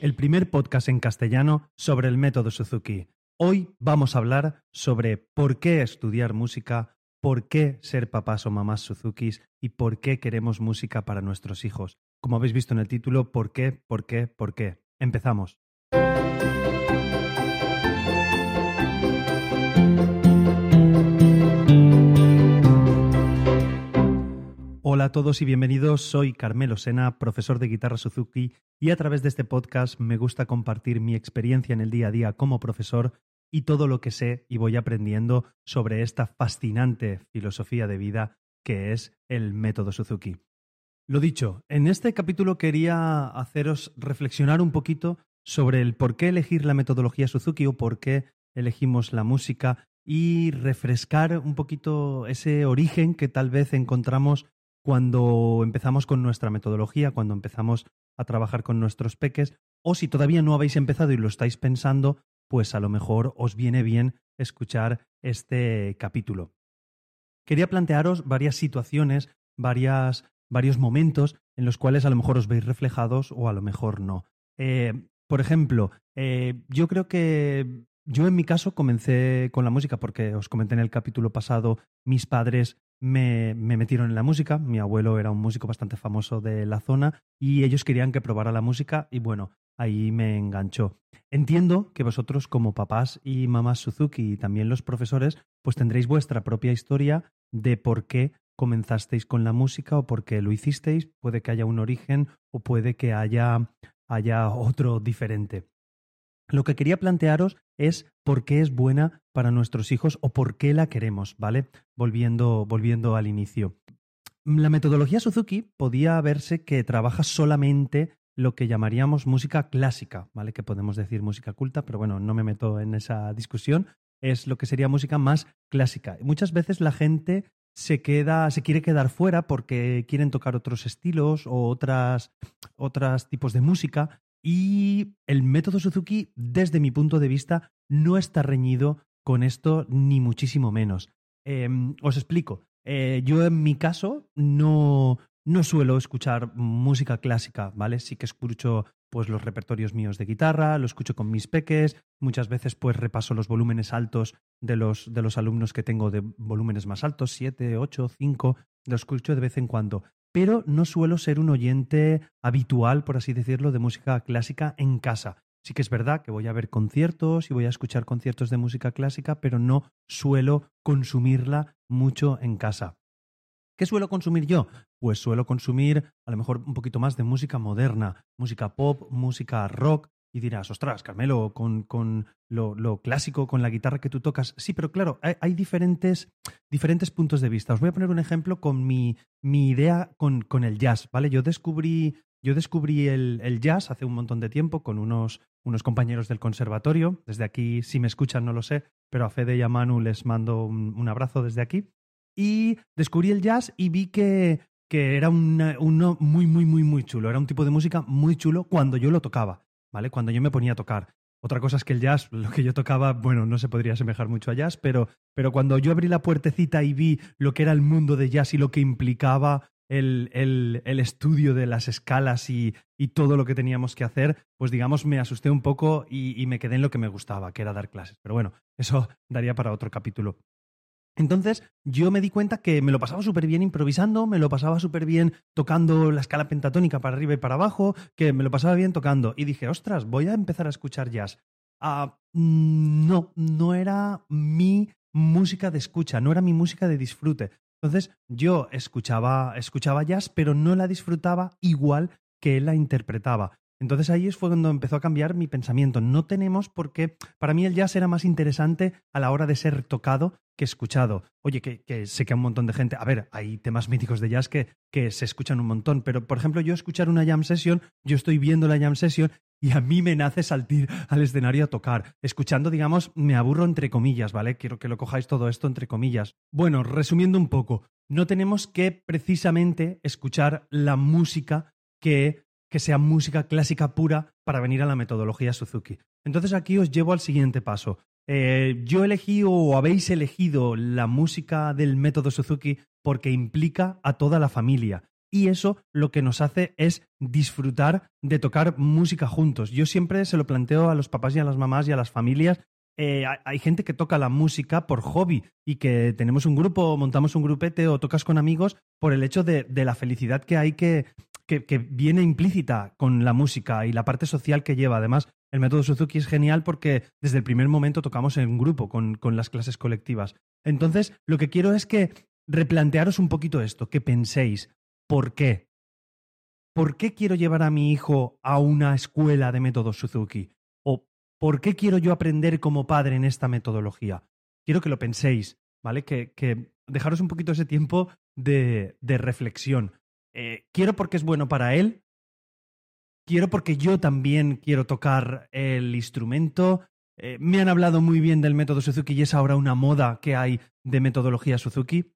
el primer podcast en castellano sobre el método Suzuki. Hoy vamos a hablar sobre por qué estudiar música, por qué ser papás o mamás Suzukis y por qué queremos música para nuestros hijos. Como habéis visto en el título, ¿por qué? ¿Por qué? ¿Por qué? Empezamos. A todos y bienvenidos. Soy Carmelo Sena, profesor de guitarra Suzuki, y a través de este podcast me gusta compartir mi experiencia en el día a día como profesor y todo lo que sé y voy aprendiendo sobre esta fascinante filosofía de vida que es el método Suzuki. Lo dicho, en este capítulo quería haceros reflexionar un poquito sobre el por qué elegir la metodología Suzuki o por qué elegimos la música y refrescar un poquito ese origen que tal vez encontramos cuando empezamos con nuestra metodología, cuando empezamos a trabajar con nuestros peques, o si todavía no habéis empezado y lo estáis pensando, pues a lo mejor os viene bien escuchar este capítulo. Quería plantearos varias situaciones, varias, varios momentos en los cuales a lo mejor os veis reflejados o a lo mejor no. Eh, por ejemplo, eh, yo creo que yo en mi caso comencé con la música porque os comenté en el capítulo pasado, mis padres me, me, metieron en la música. Mi abuelo era un músico bastante famoso de la zona y ellos querían que probara la música y bueno, ahí me enganchó. Entiendo que vosotros como papás y mamás Suzuki y también los profesores, pues tendréis vuestra propia historia de por qué comenzasteis con la música o por qué lo hicisteis. Puede que haya un origen o puede que haya, haya otro diferente. Lo que quería plantearos es por qué es buena para nuestros hijos o por qué la queremos, ¿vale? Volviendo, volviendo al inicio. La metodología Suzuki podía verse que trabaja solamente lo que llamaríamos música clásica, ¿vale? Que podemos decir música culta, pero bueno, no me meto en esa discusión. Es lo que sería música más clásica. Muchas veces la gente se queda, se quiere quedar fuera porque quieren tocar otros estilos o otras, otros tipos de música y el método Suzuki, desde mi punto de vista, no está reñido con esto, ni muchísimo menos. Em, os explico. Eh, yo en mi caso no, no suelo escuchar música clásica, ¿vale? Sí que escucho pues los repertorios míos de guitarra, lo escucho con mis peques, muchas veces pues repaso los volúmenes altos de los, de los alumnos que tengo de volúmenes más altos, 7, 8, 5, lo escucho de vez en cuando pero no suelo ser un oyente habitual, por así decirlo, de música clásica en casa. Sí que es verdad que voy a ver conciertos y voy a escuchar conciertos de música clásica, pero no suelo consumirla mucho en casa. ¿Qué suelo consumir yo? Pues suelo consumir a lo mejor un poquito más de música moderna, música pop, música rock, y dirás, ostras, Carmelo, con, con lo, lo, clásico, con la guitarra que tú tocas. Sí, pero claro, hay, hay, diferentes, diferentes puntos de vista. Os voy a poner un ejemplo con mi, mi idea con, con, el jazz, ¿vale? Yo descubrí, yo descubrí el, el, jazz hace un montón de tiempo con unos, unos compañeros del conservatorio. Desde aquí, si me escuchan, no lo sé, pero a Fede y a Manu les mando un, un abrazo desde aquí. Y descubrí el jazz y vi que, que era uno muy, muy, muy, muy chulo. Era un tipo de música muy chulo cuando yo lo tocaba. ¿Vale? Cuando yo me ponía a tocar. Otra cosa es que el jazz, lo que yo tocaba, bueno, no se podría asemejar mucho a jazz, pero, pero cuando yo abrí la puertecita y vi lo que era el mundo de jazz y lo que implicaba el, el, el estudio de las escalas y, y, todo lo que teníamos que hacer, pues digamos, me asusté un poco y, y me quedé en lo que me gustaba, que era dar clases. Pero bueno, eso daría para otro capítulo. Entonces yo me di cuenta que me lo pasaba súper bien improvisando, me lo pasaba súper bien tocando la escala pentatónica para arriba y para abajo, que me lo pasaba bien tocando. Y dije, ostras, voy a empezar a escuchar jazz. Ah, mm, no, no era mi música de escucha, no era mi música de disfrute. Entonces yo escuchaba, escuchaba jazz, pero no la disfrutaba igual que él la interpretaba. Entonces ahí fue cuando empezó a cambiar mi pensamiento. No tenemos por qué. Para mí el jazz era más interesante a la hora de ser tocado que escuchado. Oye, que, sé que a un montón de gente. A ver, hay temas míticos de jazz que, que se escuchan un montón, pero por ejemplo, yo escuchar una jam session, yo estoy viendo la jam session y a mí me nace salir al escenario a tocar. Escuchando, digamos, me aburro entre comillas, ¿vale? Quiero que lo cojáis todo esto entre comillas. Bueno, resumiendo un poco, no tenemos que precisamente escuchar la música que que sea música clásica pura para venir a la metodología Suzuki. Entonces aquí os llevo al siguiente paso. Eh, yo elegí o habéis elegido la música del método Suzuki porque implica a toda la familia. y eso lo que nos hace es disfrutar de tocar música juntos. Yo siempre se lo planteo a los papás y a las mamás y a las familias. Eh, hay gente que toca la música por hobby y que tenemos un grupo, montamos un grupete o tocas con amigos por el hecho de, la felicidad que hay que, que, viene implícita con la música y la parte social que lleva. Además, el método Suzuki es genial porque desde el primer momento tocamos en grupo con, con las clases colectivas. Entonces, lo que quiero es que replantearos un poquito esto, que penséis, ¿Por qué? ¿Por qué quiero llevar a mi hijo a una escuela de método Suzuki? ¿O por qué quiero yo aprender como padre en esta metodología? Quiero que lo penséis, ¿vale? Que, dejaros un poquito ese tiempo de, reflexión. Eh, quiero porque es bueno para él. Quiero porque yo también quiero tocar el instrumento. Eh, me han hablado muy bien del método Suzuki y es ahora una moda que hay de metodología Suzuki.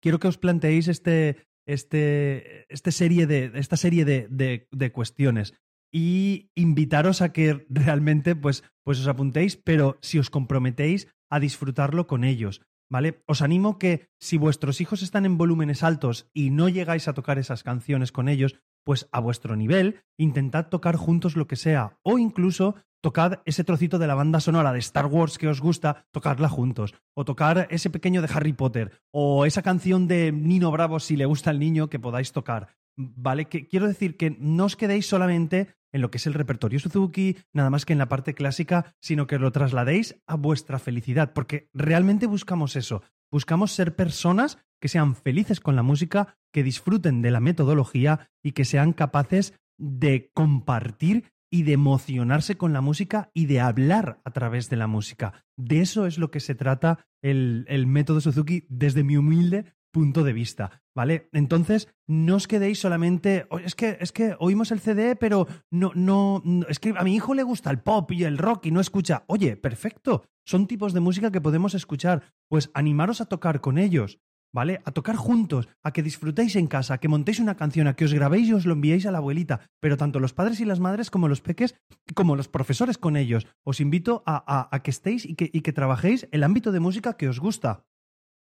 Quiero que os planteéis este, este, este serie de, esta serie de, de, cuestiones y invitaros a que realmente pues, pues os apuntéis, pero si os comprometéis a disfrutarlo con ellos. ¿Vale? Os animo que si vuestros hijos están en volúmenes altos y no llegáis a tocar esas canciones con ellos, pues a vuestro nivel, intentad tocar juntos lo que sea, o incluso tocad ese trocito de la banda sonora de Star Wars que os gusta, tocadla juntos, o tocar ese pequeño de Harry Potter, o esa canción de Nino Bravo si le gusta al niño que podáis tocar. ¿Vale? Que quiero decir que no os quedéis solamente en lo que es el repertorio Suzuki, nada más que en la parte clásica, sino que lo trasladéis a vuestra felicidad, porque realmente buscamos eso, buscamos ser personas que sean felices con la música, que disfruten de la metodología y que sean capaces de compartir y de emocionarse con la música y de hablar a través de la música. De eso es lo que se trata el, el método Suzuki desde mi humilde punto de vista, ¿vale? Entonces, no os quedéis solamente, es que, es que oímos el CD, pero no, no, es que a mi hijo le gusta el pop y el rock y no escucha. Oye, perfecto, son tipos de música que podemos escuchar, pues animaros a tocar con ellos, ¿vale? A tocar juntos, a que disfrutéis en casa, a que montéis una canción, a que os grabéis y os lo enviéis a la abuelita, pero tanto los padres y las madres como los peques, como los profesores con ellos. Os invito a, a, que estéis y que, y que trabajéis el ámbito de música que os gusta.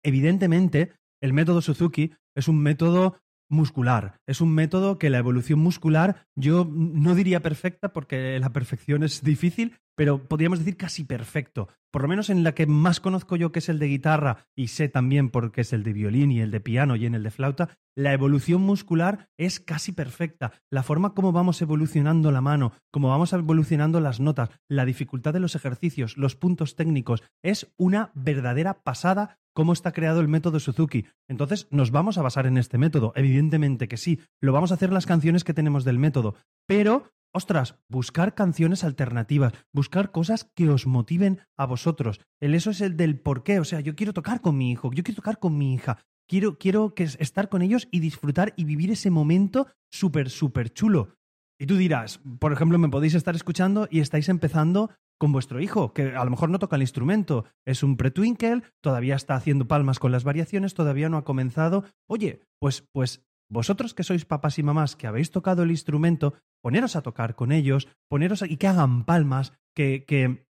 Evidentemente, el método Suzuki es un método muscular. Es un método que la evolución muscular, yo no diría perfecta porque la perfección es difícil, pero podríamos decir casi perfecto. Por lo menos en la que más conozco yo, que es el de guitarra, y sé también porque es el de violín y el de piano y en el de flauta, la evolución muscular es casi perfecta. La forma como vamos evolucionando la mano, como vamos evolucionando las notas, la dificultad de los ejercicios, los puntos técnicos, es una verdadera pasada cómo está creado el método Suzuki. Entonces, nos vamos a basar en este método. Evidentemente que sí, lo vamos a hacer las canciones que tenemos del método, pero ostras, buscar canciones alternativas, buscar cosas que os motiven a vosotros. El eso es el del por qué. O sea, yo quiero tocar con mi hijo, yo quiero tocar con mi hija, quiero, quiero que estar con ellos y disfrutar y vivir ese momento súper, súper chulo. Y tú dirás, por ejemplo, me podéis estar escuchando y estáis empezando con vuestro hijo, que a lo mejor no toca el instrumento, es un pre-twinkle, todavía está haciendo palmas con las variaciones, todavía no ha comenzado. Oye, pues, pues vosotros que sois papás y mamás que habéis tocado el instrumento, poneros a tocar con ellos, poneros y que hagan palmas, que, que,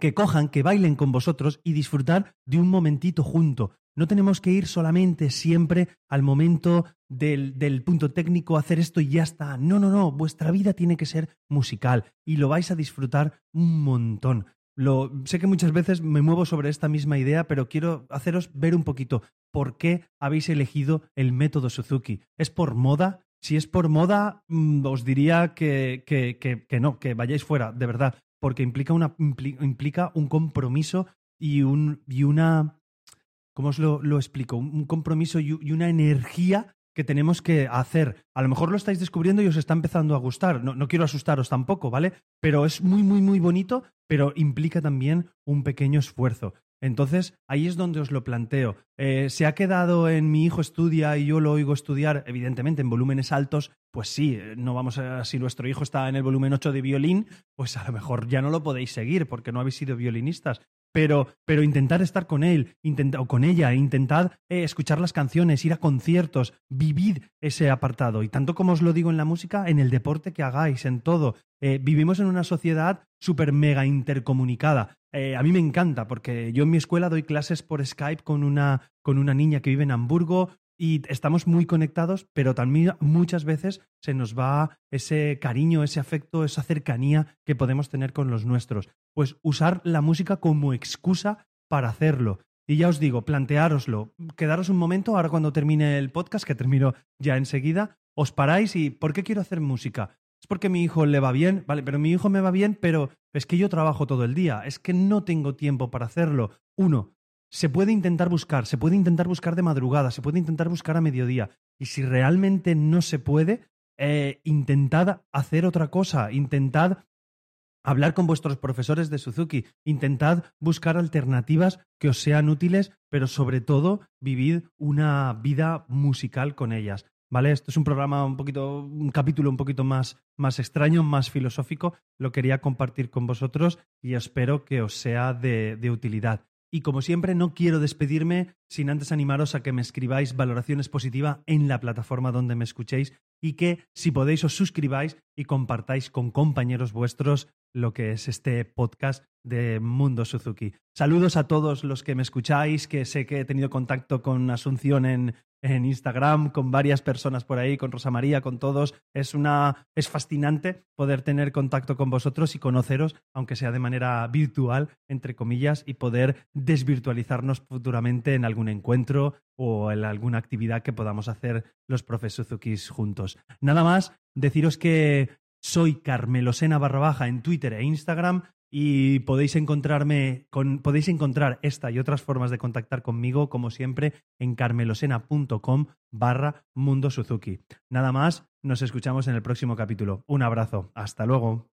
que cojan, que bailen con vosotros y disfrutar de un momentito junto. No tenemos que ir solamente siempre al momento del, del, punto técnico, hacer esto y ya está. No, no, no, vuestra vida tiene que ser musical y lo vais a disfrutar un montón. Lo, sé que muchas veces me muevo sobre esta misma idea, pero quiero haceros ver un poquito por qué habéis elegido el método Suzuki. ¿Es por moda? Si es por moda, mm, os diría que, que, que, no, que vayáis fuera, de verdad, porque implica, una, implica un compromiso y, un, y una... ¿Cómo os lo, lo explico? Un compromiso y una energía que tenemos que hacer. A lo mejor lo estáis descubriendo y os está empezando a gustar. No, no, quiero asustaros tampoco, ¿vale? Pero es muy, muy, muy bonito, pero implica también un pequeño esfuerzo. Entonces, ahí es donde os lo planteo. Eh, ¿Se ha quedado en mi hijo estudia y yo lo oigo estudiar? Evidentemente, en volúmenes altos, pues sí, eh, no vamos a, si nuestro hijo está en el volumen 8 de violín, pues a lo mejor ya no lo podéis seguir porque no habéis sido violinistas pero, pero intentar estar con él o con ella, intentad eh, escuchar las canciones, ir a conciertos, vivid ese apartado. Y tanto como os lo digo en la música, en el deporte que hagáis, en todo. Eh, vivimos en una sociedad súper mega intercomunicada. Eh, a mí me encanta porque yo en mi escuela doy clases por Skype con una, con una niña que vive en Hamburgo y estamos muy conectados, pero también muchas veces se nos va ese cariño, ese afecto, esa cercanía que podemos tener con los nuestros. Pues usar la música como excusa para hacerlo. Y ya os digo, planteároslo, quedaros un momento, ahora cuando termine el podcast, que termino ya enseguida, os paráis y ¿por qué quiero hacer música? Es porque mi hijo le va bien, vale, pero mi hijo me va bien, pero es que yo trabajo todo el día, es que no tengo tiempo para hacerlo. Uno, se puede intentar buscar, se puede intentar buscar de madrugada, se puede intentar buscar a mediodía. Y si realmente no se puede, eh, intentad hacer otra cosa, intentad hablar con vuestros profesores de Suzuki, intentad buscar alternativas que os sean útiles, pero sobre todo vivid una vida musical con ellas. ¿Vale? Esto es un programa un poquito, un capítulo un poquito más, más extraño, más filosófico. Lo quería compartir con vosotros y espero que os sea de, de utilidad. Y como siempre, no quiero despedirme sin antes animaros a que me escribáis valoraciones positivas en la plataforma donde me escuchéis y que, si podéis, os suscribáis y compartáis con compañeros vuestros lo que es este podcast de Mundo Suzuki. Saludos a todos los que me escucháis, que sé que he tenido contacto con Asunción en, en Instagram, con varias personas por ahí, con Rosa María, con todos. Es una es fascinante poder tener contacto con vosotros y conoceros, aunque sea de manera virtual, entre comillas, y poder desvirtualizarnos futuramente en algún encuentro o en alguna actividad que podamos hacer los profes Suzukis juntos. Nada más, deciros que soy Carmelosena barra baja en Twitter e Instagram y podéis encontrarme con, podéis encontrar esta y otras formas de contactar conmigo, como siempre, en carmelosena.com barra Mundo Suzuki. Nada más, nos escuchamos en el próximo capítulo. Un abrazo. Hasta luego.